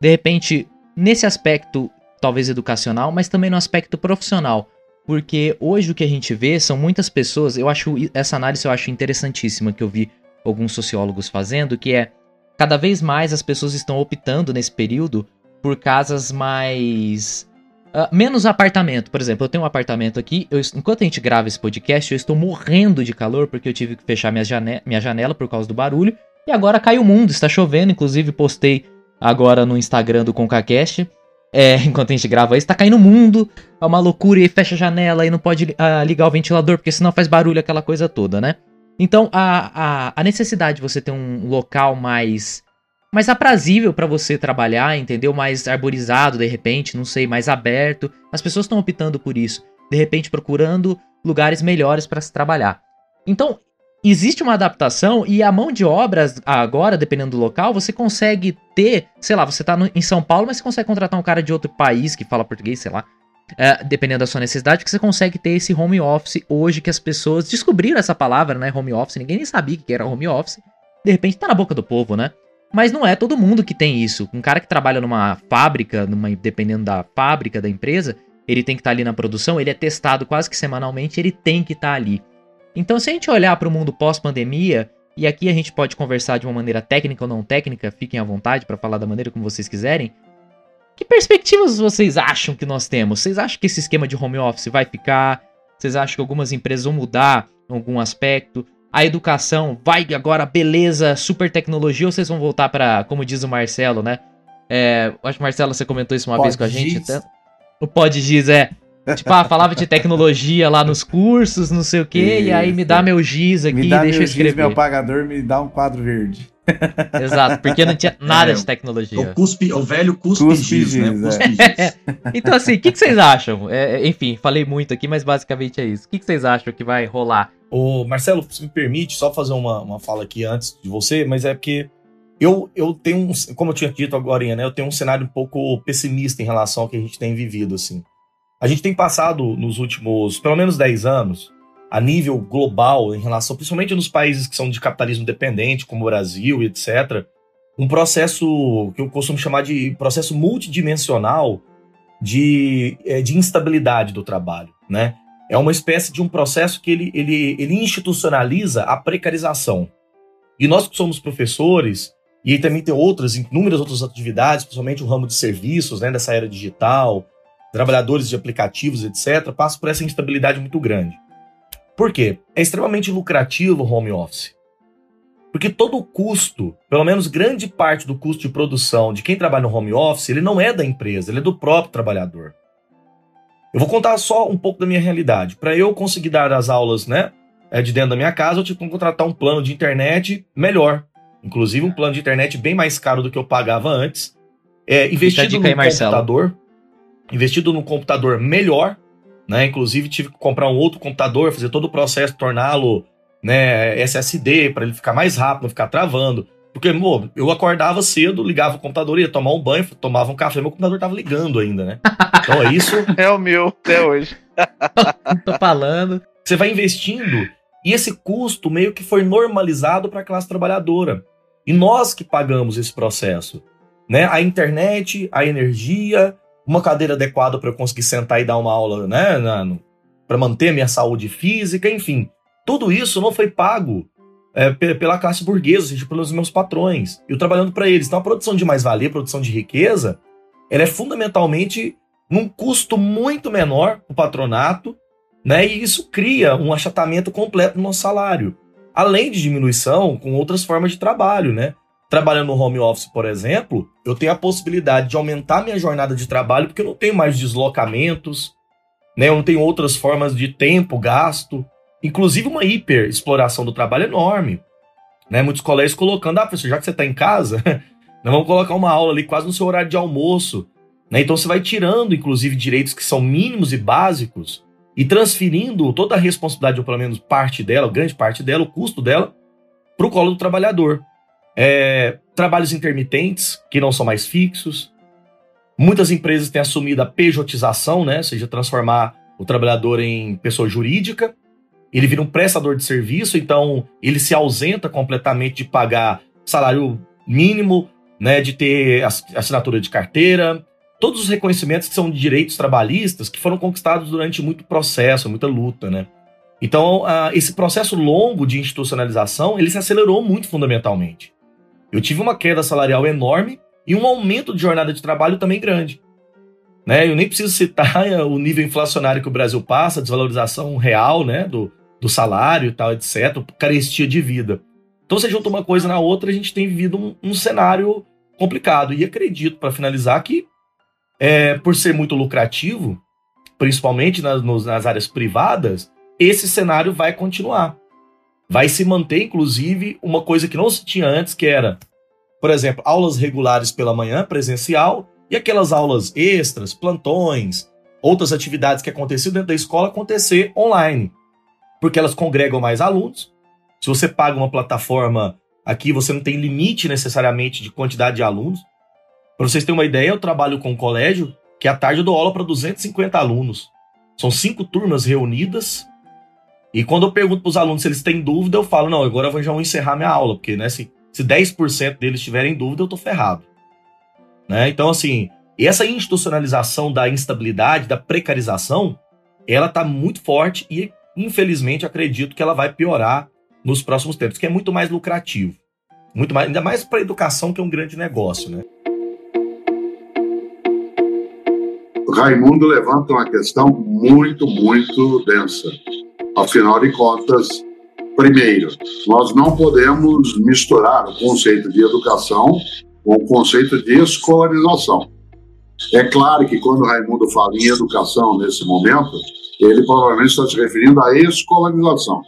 de repente, nesse aspecto talvez educacional, mas também no aspecto profissional. Porque hoje o que a gente vê são muitas pessoas, eu acho essa análise eu acho interessantíssima que eu vi alguns sociólogos fazendo, que é cada vez mais as pessoas estão optando nesse período por casas mais uh, menos apartamento. Por exemplo, eu tenho um apartamento aqui, eu, enquanto a gente grava esse podcast, eu estou morrendo de calor porque eu tive que fechar minha, minha janela por causa do barulho. E agora cai o mundo, está chovendo, inclusive postei agora no Instagram do ConcaCast é, enquanto a gente grava isso, tá caindo o mundo, é uma loucura, e fecha a janela e não pode uh, ligar o ventilador, porque senão faz barulho, aquela coisa toda, né? Então, a, a, a necessidade de você ter um local mais mais aprazível para você trabalhar, entendeu? Mais arborizado, de repente, não sei, mais aberto. As pessoas estão optando por isso, de repente procurando lugares melhores para se trabalhar. Então, existe uma adaptação e a mão de obras agora, dependendo do local, você consegue ter, sei lá, você tá no, em São Paulo, mas você consegue contratar um cara de outro país que fala português, sei lá. É, dependendo da sua necessidade, que você consegue ter esse home office hoje que as pessoas descobriram essa palavra, né? Home office, ninguém nem sabia que era home office. De repente tá na boca do povo, né? Mas não é todo mundo que tem isso. Um cara que trabalha numa fábrica, numa, dependendo da fábrica da empresa, ele tem que estar tá ali na produção, ele é testado quase que semanalmente, ele tem que estar tá ali. Então, se a gente olhar para o mundo pós-pandemia, e aqui a gente pode conversar de uma maneira técnica ou não técnica, fiquem à vontade para falar da maneira como vocês quiserem. Que perspectivas vocês acham que nós temos? Vocês acham que esse esquema de home office vai ficar? Vocês acham que algumas empresas vão mudar algum aspecto? A educação vai agora, beleza, super tecnologia, ou vocês vão voltar para, como diz o Marcelo, né? É, acho que Marcelo, você comentou isso uma Pod vez com a gente. Até. O Pod Giz, é. Tipo, ah, falava de tecnologia lá nos cursos, não sei o quê, Isso. e aí me dá meu giz aqui, me dá deixa meu eu escrever. Giz, meu pagador me dá um quadro verde. Exato, porque não tinha nada é, de tecnologia. O, cuspe, o velho cuspe, cuspe giz, né? Cuspe é. então, assim, o que, que, vocês acham? É, enfim, falei muito aqui, mas basicamente é isso. O que, que vocês acham que vai rolar? Ô, Marcelo, se me permite só fazer uma, uma fala aqui antes de você, mas é porque eu, eu tenho um, como eu tinha dito agora, né? Eu tenho um cenário um pouco pessimista em relação ao que a gente tem vivido, assim. A gente tem passado nos últimos, pelo menos 10 anos, a nível global, em relação, principalmente nos países que são de capitalismo dependente, como o Brasil e etc., um processo que eu costumo chamar de processo multidimensional de, eh, de instabilidade do trabalho, né? É uma espécie de um processo que ele, ele, ele institucionaliza a precarização. E nós que somos professores, e também tem outras, inúmeras outras atividades, principalmente o ramo de serviços, né, dessa era digital, trabalhadores de aplicativos, etc., passam por essa instabilidade muito grande. Por quê? É extremamente lucrativo o home office. Porque todo o custo, pelo menos grande parte do custo de produção de quem trabalha no home office, ele não é da empresa, ele é do próprio trabalhador. Eu vou contar só um pouco da minha realidade. Para eu conseguir dar as aulas, né, é, de dentro da minha casa, eu tive que contratar um plano de internet melhor. Inclusive um plano de internet bem mais caro do que eu pagava antes. É, investido no aí, computador investido num computador melhor, né? Inclusive tive que comprar um outro computador, fazer todo o processo, torná-lo né, SSD para ele ficar mais rápido, não ficar travando. Porque, pô, eu acordava cedo, ligava o computador, ia tomar um banho, tomava um café, meu computador tava ligando ainda, né? Então é isso. é o meu, até hoje. Tô falando. Você vai investindo e esse custo meio que foi normalizado para a classe trabalhadora. E nós que pagamos esse processo, né? A internet, a energia, uma cadeira adequada para eu conseguir sentar e dar uma aula, né, para manter minha saúde física, enfim. Tudo isso não foi pago é, pela classe burguesa, seja, pelos meus patrões. Eu trabalhando para eles. Então a produção de mais-valia, produção de riqueza, ela é fundamentalmente num custo muito menor para o patronato, né? E isso cria um achatamento completo no nosso salário. Além de diminuição com outras formas de trabalho, né? Trabalhando no home office, por exemplo, eu tenho a possibilidade de aumentar minha jornada de trabalho porque eu não tenho mais deslocamentos, né? Eu não tenho outras formas de tempo gasto, inclusive uma hiper exploração do trabalho enorme, né? Muitos colégios colocando, ah, professor, já que você está em casa, nós vamos colocar uma aula ali quase no seu horário de almoço, né? Então você vai tirando, inclusive, direitos que são mínimos e básicos e transferindo toda a responsabilidade, ou pelo menos parte dela, grande parte dela, o custo dela, para o colo do trabalhador é, trabalhos intermitentes, que não são mais fixos. Muitas empresas têm assumido a pejotização, né? ou seja, transformar o trabalhador em pessoa jurídica. ele vira um prestador de serviço, então ele se ausenta completamente de pagar salário mínimo, né, de ter assinatura de carteira, todos os reconhecimentos que são de direitos trabalhistas que foram conquistados durante muito processo, muita luta, né? Então, uh, esse processo longo de institucionalização, ele se acelerou muito fundamentalmente. Eu tive uma queda salarial enorme e um aumento de jornada de trabalho também grande. Né? Eu nem preciso citar o nível inflacionário que o Brasil passa, a desvalorização real né, do, do salário e tal, etc., carestia de vida. Então, você junta uma coisa na outra, a gente tem vivido um, um cenário complicado. E acredito, para finalizar, que é, por ser muito lucrativo, principalmente nas, nas áreas privadas, esse cenário vai continuar. Vai se manter, inclusive, uma coisa que não se tinha antes, que era, por exemplo, aulas regulares pela manhã, presencial, e aquelas aulas extras, plantões, outras atividades que aconteciam dentro da escola acontecer online. Porque elas congregam mais alunos. Se você paga uma plataforma aqui, você não tem limite necessariamente de quantidade de alunos. Para vocês terem uma ideia, eu trabalho com um colégio que à tarde eu dou aula para 250 alunos. São cinco turmas reunidas e quando eu pergunto para os alunos se eles têm dúvida, eu falo, não, agora eu já vou encerrar minha aula, porque né, se, se 10% deles tiverem dúvida, eu tô ferrado. Né? Então, assim, essa institucionalização da instabilidade, da precarização, ela tá muito forte e, infelizmente, acredito que ela vai piorar nos próximos tempos, que é muito mais lucrativo. Muito mais, ainda mais para a educação, que é um grande negócio, né? Raimundo levanta uma questão muito, muito densa. Afinal de contas, primeiro, nós não podemos misturar o conceito de educação com o conceito de escolarização. É claro que quando Raimundo fala em educação nesse momento, ele provavelmente está se referindo à escolarização.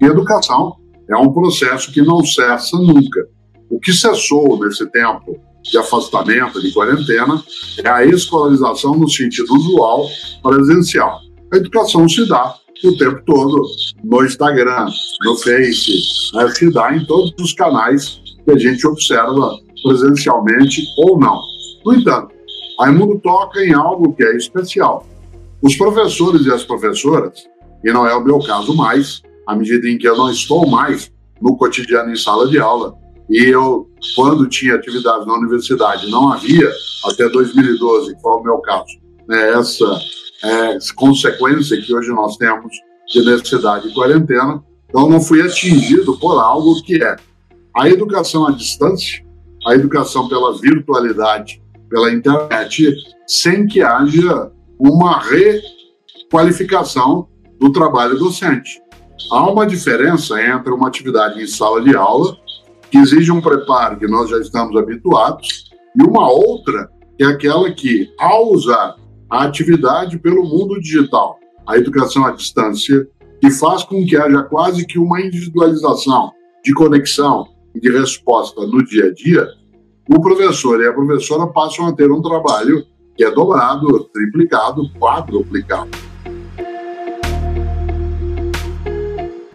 E educação é um processo que não cessa nunca. O que cessou nesse tempo de afastamento, de quarentena, é a escolarização no sentido usual presencial. A educação se dá o tempo todo no Instagram, no Face, né, se dá em todos os canais que a gente observa presencialmente ou não. No entanto, Raimundo toca em algo que é especial. Os professores e as professoras, e não é o meu caso mais, à medida em que eu não estou mais no cotidiano em sala de aula, e eu, quando tinha atividade na universidade, não havia, até 2012, que foi o meu caso, né, essa é, consequência que hoje nós temos de necessidade de quarentena. Então, não fui atingido por algo que é a educação à distância, a educação pela virtualidade, pela internet, sem que haja uma requalificação do trabalho docente. Há uma diferença entre uma atividade em sala de aula, que exige um preparo que nós já estamos habituados, e uma outra, que é aquela que, ao usar a atividade pelo mundo digital, a educação à distância, que faz com que haja quase que uma individualização de conexão e de resposta no dia a dia, o professor e a professora passam a ter um trabalho que é dobrado, triplicado, quadruplicado.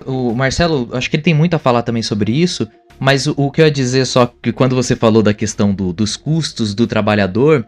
O Marcelo, acho que ele tem muito a falar também sobre isso, mas o, o que eu ia dizer só que quando você falou da questão do, dos custos do trabalhador,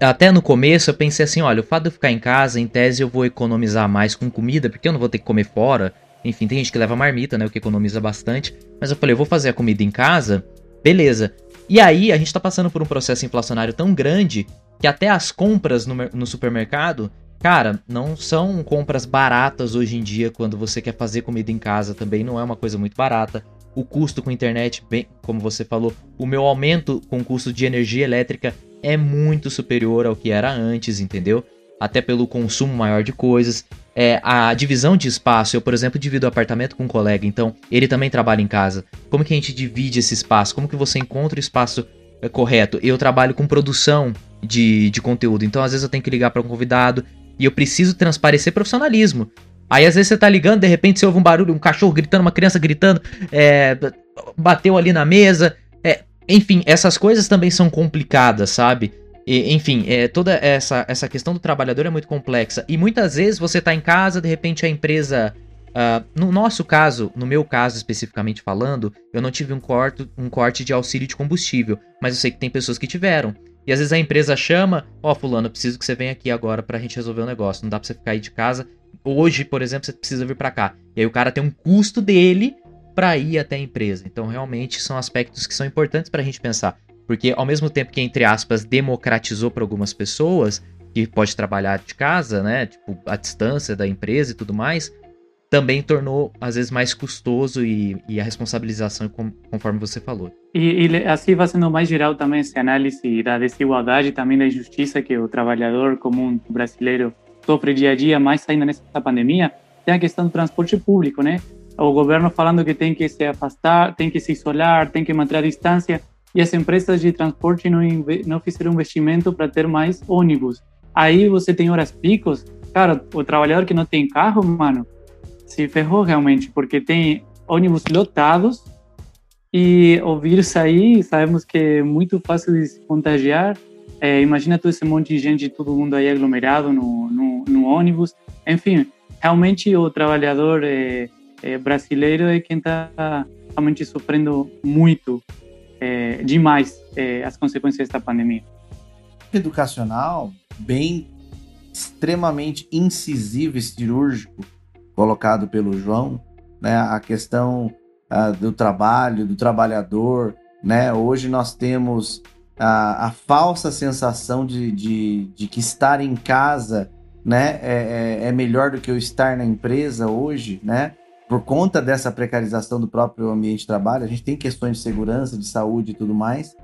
até no começo eu pensei assim, olha, o fato de eu ficar em casa, em tese eu vou economizar mais com comida, porque eu não vou ter que comer fora. Enfim, tem gente que leva marmita, né, o que economiza bastante. Mas eu falei, eu vou fazer a comida em casa, beleza. E aí a gente tá passando por um processo inflacionário tão grande que até as compras no, no supermercado, cara, não são compras baratas hoje em dia quando você quer fazer comida em casa também, não é uma coisa muito barata o custo com internet, bem, como você falou, o meu aumento com o custo de energia elétrica é muito superior ao que era antes, entendeu? Até pelo consumo maior de coisas. É, a divisão de espaço, eu, por exemplo, divido o apartamento com um colega, então ele também trabalha em casa. Como que a gente divide esse espaço? Como que você encontra o espaço é, correto? Eu trabalho com produção de, de conteúdo, então às vezes eu tenho que ligar para um convidado e eu preciso transparecer profissionalismo. Aí às vezes você tá ligando, de repente você ouve um barulho, um cachorro gritando, uma criança gritando, é, bateu ali na mesa. Enfim, essas coisas também são complicadas, sabe? E, enfim, é, toda essa, essa questão do trabalhador é muito complexa. E muitas vezes você tá em casa, de repente a empresa. Uh, no nosso caso, no meu caso especificamente falando, eu não tive um corte, um corte de auxílio de combustível, mas eu sei que tem pessoas que tiveram. E às vezes a empresa chama, ó, oh, fulano, preciso que você venha aqui agora pra gente resolver o um negócio. Não dá pra você ficar aí de casa hoje, por exemplo, você precisa vir para cá. E aí o cara tem um custo dele para ir até a empresa. Então, realmente são aspectos que são importantes para a gente pensar. Porque ao mesmo tempo que, entre aspas, democratizou para algumas pessoas, que pode trabalhar de casa, né? Tipo, a distância da empresa e tudo mais, também tornou, às vezes, mais custoso e, e a responsabilização, conforme você falou. E, e, assim vai sendo mais geral também essa análise da desigualdade, também da injustiça que o trabalhador comum brasileiro sofre dia a dia, mais ainda nessa pandemia, tem a questão do transporte público, né? O governo falando que tem que se afastar, tem que se isolar, tem que manter a distância, e as empresas de transporte não, não fizeram investimento para ter mais ônibus. Aí você tem horas picos, cara, o trabalhador que não tem carro, mano, se ferrou realmente, porque tem ônibus lotados e o vírus aí, sabemos que é muito fácil de se contagiar. É, imagina todo esse monte de gente, todo mundo aí aglomerado no, no, no ônibus. Enfim, realmente o trabalhador é, é brasileiro é quem está realmente sofrendo muito, é, demais, é, as consequências da pandemia. Educacional, bem extremamente incisivo e cirúrgico colocado pelo João, né? A questão uh, do trabalho, do trabalhador, né? Hoje nós temos a, a falsa sensação de, de, de, que estar em casa, né? É, é, é melhor do que eu estar na empresa hoje, né? Por conta dessa precarização do próprio ambiente de trabalho, a gente tem questões de segurança, de saúde e tudo mais,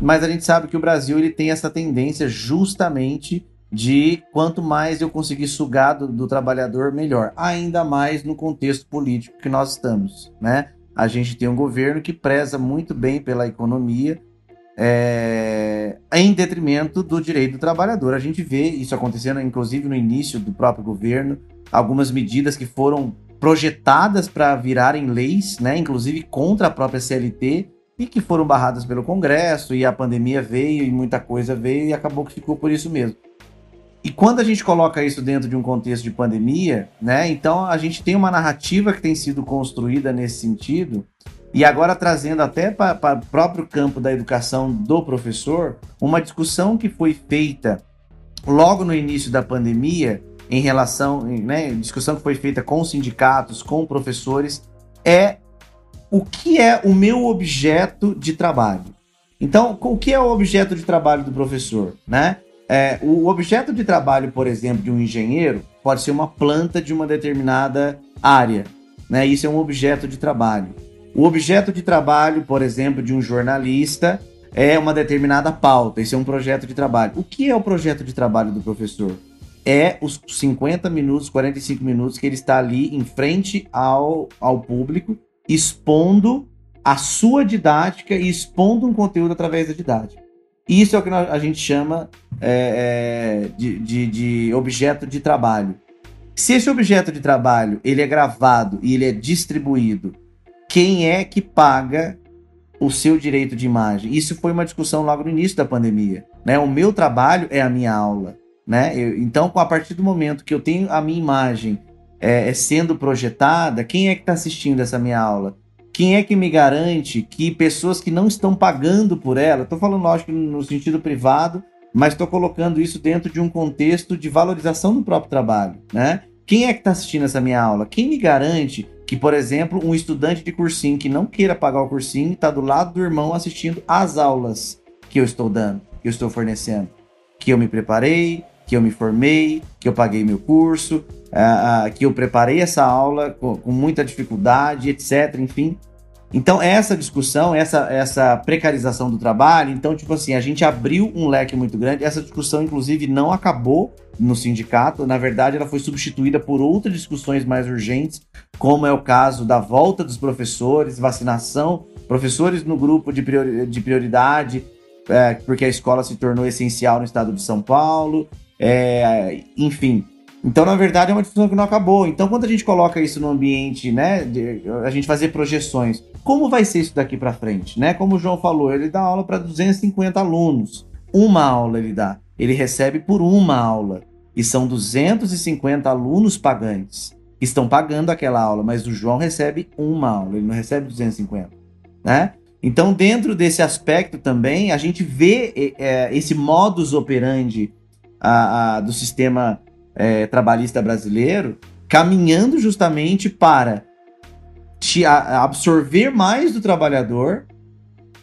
mas a gente sabe que o Brasil ele tem essa tendência justamente de quanto mais eu conseguir sugar do, do, trabalhador, melhor. Ainda mais no contexto político que nós estamos, né? A gente tem um governo que preza muito bem pela economia, é, em detrimento do direito do trabalhador. A gente vê isso acontecendo, inclusive no início do próprio governo, algumas medidas que foram projetadas para virarem leis, né? Inclusive contra a própria CLT e que foram barradas pelo Congresso e a pandemia veio e muita coisa veio e acabou que ficou por isso mesmo. E quando a gente coloca isso dentro de um contexto de pandemia, né? Então a gente tem uma narrativa que tem sido construída nesse sentido, e agora trazendo até para o próprio campo da educação do professor, uma discussão que foi feita logo no início da pandemia, em relação, né, discussão que foi feita com sindicatos, com professores, é o que é o meu objeto de trabalho. Então, o que é o objeto de trabalho do professor, né? É, o objeto de trabalho, por exemplo, de um engenheiro pode ser uma planta de uma determinada área. Né? Isso é um objeto de trabalho. O objeto de trabalho, por exemplo, de um jornalista é uma determinada pauta. Isso é um projeto de trabalho. O que é o projeto de trabalho do professor? É os 50 minutos, 45 minutos que ele está ali em frente ao, ao público, expondo a sua didática e expondo um conteúdo através da didática. Isso é o que a gente chama é, é, de, de, de objeto de trabalho. Se esse objeto de trabalho ele é gravado e ele é distribuído, quem é que paga o seu direito de imagem? Isso foi uma discussão logo no início da pandemia. Né? O meu trabalho é a minha aula. Né? Eu, então, a partir do momento que eu tenho a minha imagem é, é sendo projetada, quem é que está assistindo essa minha aula? Quem é que me garante que pessoas que não estão pagando por ela, estou falando, lógico, no sentido privado, mas estou colocando isso dentro de um contexto de valorização do próprio trabalho, né? Quem é que está assistindo essa minha aula? Quem me garante que, por exemplo, um estudante de cursinho que não queira pagar o cursinho está do lado do irmão assistindo às aulas que eu estou dando, que eu estou fornecendo? Que eu me preparei, que eu me formei, que eu paguei meu curso, uh, uh, que eu preparei essa aula com, com, muita dificuldade, etc. Enfim. Então, essa discussão, essa, essa precarização do trabalho, então, tipo assim, a gente abriu um leque muito grande. Essa discussão, inclusive, não acabou no sindicato. Na verdade, ela foi substituída por outras discussões mais urgentes, como é o caso da volta dos professores, vacinação, professores no grupo de, priori de prioridade, é, porque a escola se tornou essencial no estado de São Paulo, é, enfim. Então, na verdade, é uma discussão que não acabou. Então, quando a gente coloca isso no ambiente, né, de, a gente fazer projeções, como vai ser isso daqui para frente, né? Como o João falou, ele dá aula para 250 alunos. Uma aula ele dá. Ele recebe por uma aula. E são 250 alunos pagantes que estão pagando aquela aula, mas o João recebe uma aula, ele não recebe 250, né? Então, dentro desse aspecto também, a gente vê é, esse modus operandi a, a, do sistema é, trabalhista brasileiro caminhando justamente para te absorver mais do trabalhador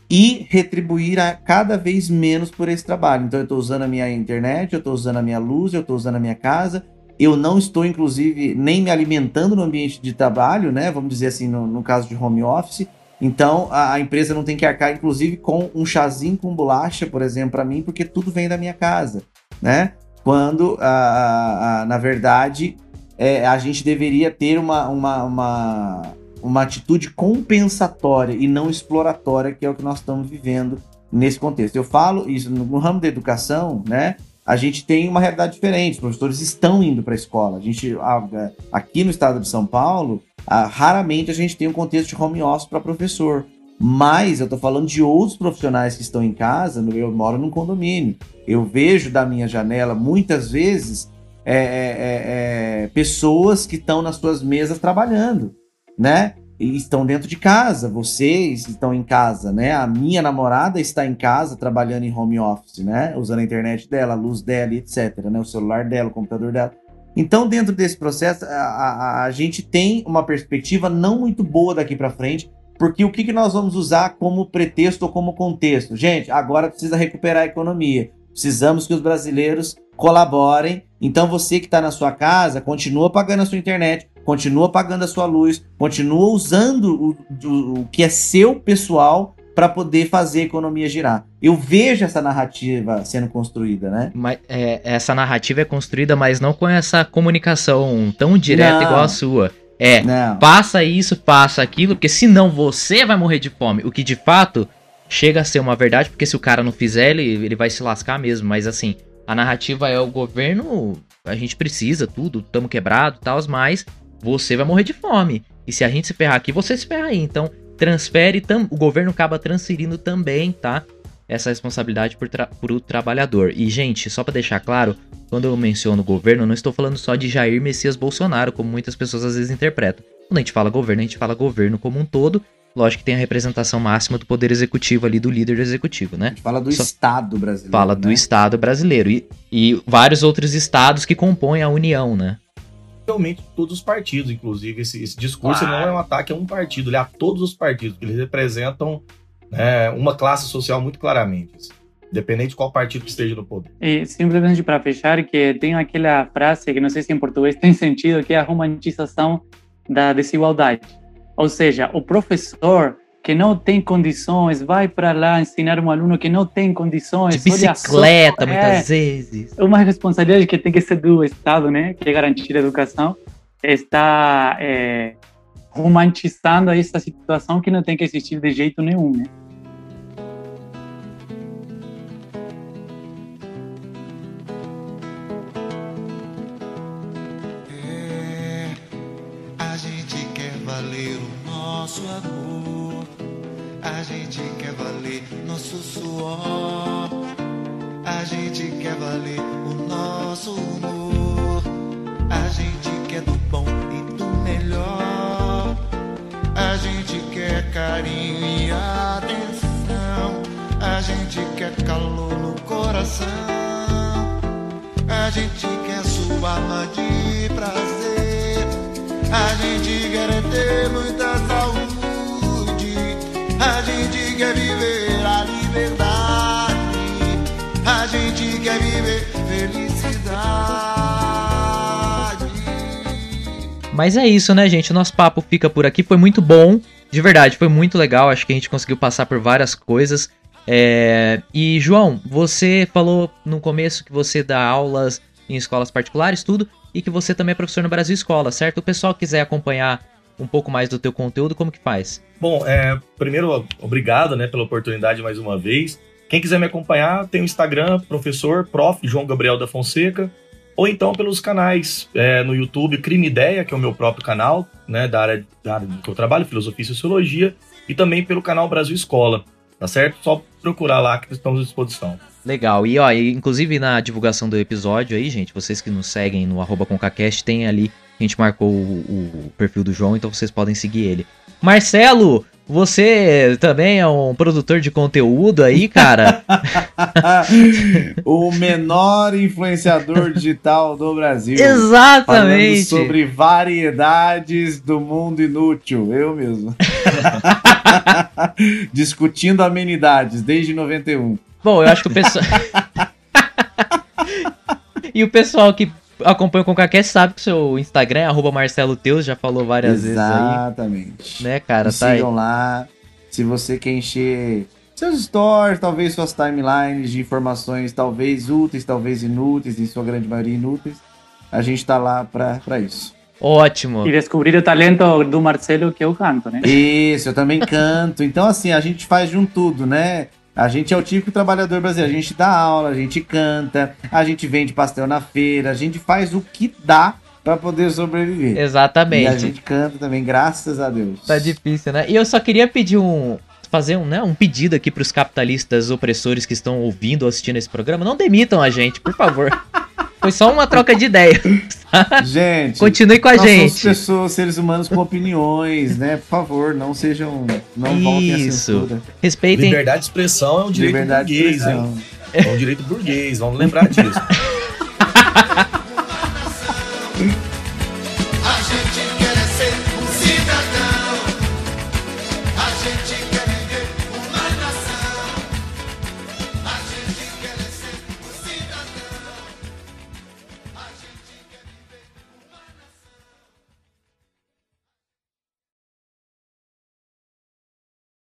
e retribuir a cada vez menos por esse trabalho. Então eu estou usando a minha internet, eu estou usando a minha luz, eu estou usando a minha casa, eu não estou, inclusive, nem me alimentando no ambiente de trabalho, né? Vamos dizer assim, no, no caso de home office. Então a, a, empresa não tem que arcar, inclusive, com um chazinho com bolacha, por exemplo, para mim, porque tudo vem da minha casa, né? Quando, a, a, na verdade, é, a gente deveria ter uma, uma, uma, uma atitude compensatória e não exploratória, que é o que nós estamos vivendo nesse contexto. Eu falo isso no, ramo da educação, né? A gente tem uma realidade diferente. Os professores estão indo para a escola. A gente, aqui no estado de São Paulo, raramente a gente tem um contexto de home office para professor. Mas eu estou falando de outros profissionais que estão em casa. Eu moro num condomínio. Eu vejo da minha janela muitas vezes é, é, é, é pessoas que estão nas suas mesas trabalhando né? E estão dentro de casa, vocês estão em casa, né? A minha namorada está em casa trabalhando em home office, né? Usando a internet dela, a luz dela, etc, né? O celular dela, o computador dela. Então, dentro desse processo, a, a, a gente tem uma perspectiva não muito boa daqui para frente, porque o que, que nós vamos usar como pretexto ou como contexto? Gente, agora precisa recuperar a economia. Precisamos que os brasileiros colaborem. Então, você que está na sua casa, continua pagando a sua internet, continua pagando a sua luz, continua usando o, o, o que é seu pessoal para poder fazer a economia girar. Eu vejo essa narrativa sendo construída, né? Mas, é, essa narrativa é construída, mas não com essa comunicação tão direta não. igual a sua. É, não. passa isso, passa aquilo, porque senão você vai morrer de fome. O que de fato chega a ser uma verdade, porque se o cara não fizer, ele, ele vai se lascar mesmo. Mas assim, a narrativa é o governo, a gente precisa tudo, estamos quebrado e tal, mas você vai morrer de fome. E se a gente se ferrar aqui, você se ferra aí. Então, transfere, tam, o governo acaba transferindo também, tá? Essa responsabilidade por, tra o trabalhador. E, gente, só para deixar claro, quando eu menciono governo, eu não estou falando só de Jair Messias Bolsonaro, como muitas pessoas às vezes interpretam. Quando a gente fala governo, a gente fala governo como um todo. Lógico que tem a representação máxima do poder executivo ali, do líder executivo, né? A gente fala do Só Estado brasileiro. Fala né? do Estado brasileiro. E, e vários outros estados que compõem a União, né? realmente todos os partidos, inclusive. Esse, esse discurso claro. não é um ataque a um partido, ele é a todos os partidos, eles representam né, uma classe social muito claramente. Assim, independente de qual partido que esteja no poder. E simplesmente para fechar, que tem aquela frase que não sei se em português tem sentido, que é a romantização da desigualdade. Ou seja, o professor que não tem condições, vai para lá ensinar um aluno que não tem condições. De bicicleta, muitas é, vezes. Uma responsabilidade que tem que ser do Estado, né? Que é garantir a educação. Está é, romantizando essa situação que não tem que existir de jeito nenhum, né? Nosso amor a gente quer valer nosso suor. A gente quer valer o nosso humor. A gente quer do bom e do melhor. A gente quer carinho e atenção. A gente quer calor no coração. A gente quer sua alma de prazer. A gente quer ter muita saúde. A gente quer viver a liberdade. A gente quer viver felicidade. Mas é isso, né, gente? O nosso papo fica por aqui. Foi muito bom. De verdade, foi muito legal. Acho que a gente conseguiu passar por várias coisas. É... E, João, você falou no começo que você dá aulas em escolas particulares, tudo, e que você também é professor no Brasil Escola, certo? O pessoal quiser acompanhar um pouco mais do teu conteúdo, como que faz? Bom, é, primeiro, obrigado né, pela oportunidade mais uma vez. Quem quiser me acompanhar, tem o Instagram, professor, prof. João Gabriel da Fonseca, ou então pelos canais é, no YouTube Crime Ideia, que é o meu próprio canal, né, da área, da área que eu trabalho, Filosofia e Sociologia, e também pelo canal Brasil Escola, tá certo? Só procurar lá que estamos à disposição. Legal. E ó, inclusive na divulgação do episódio aí, gente, vocês que nos seguem no arroba concacast, tem ali a gente marcou o, o, perfil do João, então vocês podem seguir ele. Marcelo, Você também é um produtor de conteúdo aí, cara? o menor influenciador digital do Brasil. Exatamente. Falando sobre variedades do mundo inútil. Eu mesmo. Discutindo amenidades desde 91. Bom, eu acho que o pessoal. e o pessoal que acompanha o ConcaCast sabe que o seu Instagram é arroba Marcelo Teus, já falou várias Exatamente. vezes. Exatamente. Né, cara? Me tá sigam aí. lá. Se você quer encher seus stories, talvez suas timelines de informações, talvez úteis, talvez inúteis, em sua grande maioria inúteis, a gente tá lá pra, pra isso. Ótimo. E descobrir o talento do Marcelo que eu canto, né? Isso, eu também canto. Então, assim, a gente faz de um tudo, né? A gente é o típico trabalhador brasileiro. A gente dá aula, a gente canta, a gente vende pastel na feira, a gente faz o que dá para poder sobreviver. Exatamente. E a gente canta também, graças a Deus. Tá difícil, né? E eu só queria pedir um fazer um, né, um pedido aqui para os capitalistas opressores que estão ouvindo ou assistindo esse programa, não demitam a gente, por favor. Foi só uma troca de ideia. Gente, continue com a gente. Pessoas, seres humanos com opiniões, né? Por favor, não sejam, não Isso. voltem censura. Respeitem. Liberdade de expressão é um direito Liberdade de burguês, hein? É um direito burguês, vamos lembrar disso.